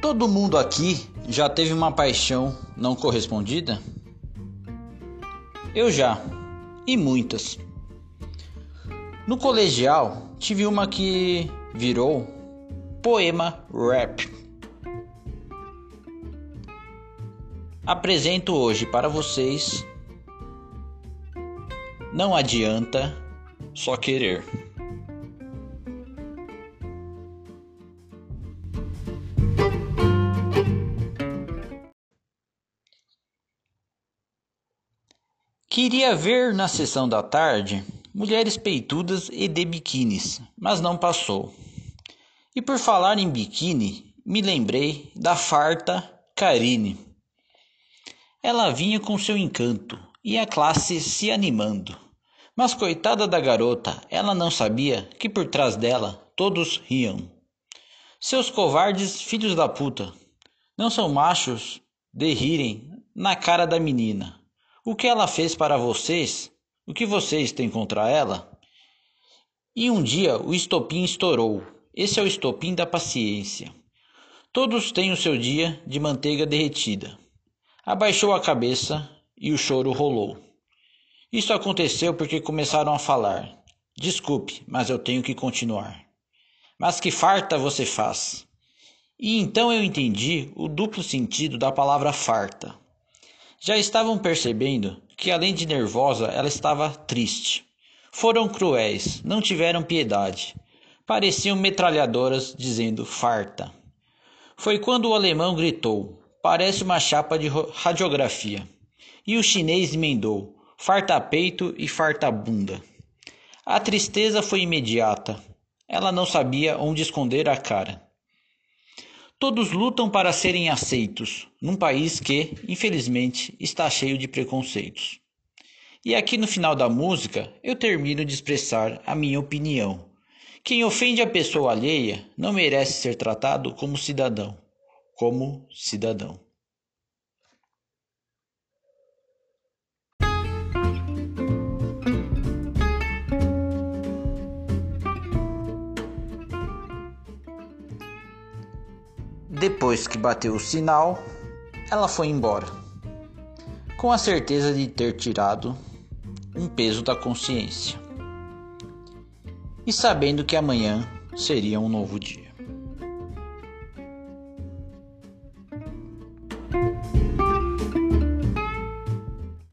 Todo mundo aqui já teve uma paixão não correspondida? Eu já, e muitas. No colegial, tive uma que virou poema rap. Apresento hoje para vocês Não adianta só querer. Queria ver na sessão da tarde mulheres peitudas e de biquínis, mas não passou. E por falar em biquíni, me lembrei da farta Karine. Ela vinha com seu encanto e a classe se animando. Mas coitada da garota, ela não sabia que por trás dela todos riam. Seus covardes filhos da puta não são machos de rirem na cara da menina. O que ela fez para vocês? O que vocês têm contra ela? E um dia o estopim estourou. Esse é o estopim da paciência. Todos têm o seu dia de manteiga derretida. Abaixou a cabeça e o choro rolou. Isso aconteceu porque começaram a falar. Desculpe, mas eu tenho que continuar. Mas que farta você faz? E então eu entendi o duplo sentido da palavra farta. Já estavam percebendo que, além de nervosa, ela estava triste. Foram cruéis, não tiveram piedade. Pareciam metralhadoras dizendo farta. Foi quando o alemão gritou: Parece uma chapa de radiografia. E o chinês emendou: Farta peito e farta bunda. A tristeza foi imediata. Ela não sabia onde esconder a cara. Todos lutam para serem aceitos, num país que, infelizmente, está cheio de preconceitos. E aqui no final da música eu termino de expressar a minha opinião. Quem ofende a pessoa alheia não merece ser tratado como cidadão, como cidadão. Depois que bateu o sinal, ela foi embora, com a certeza de ter tirado um peso da consciência e sabendo que amanhã seria um novo dia.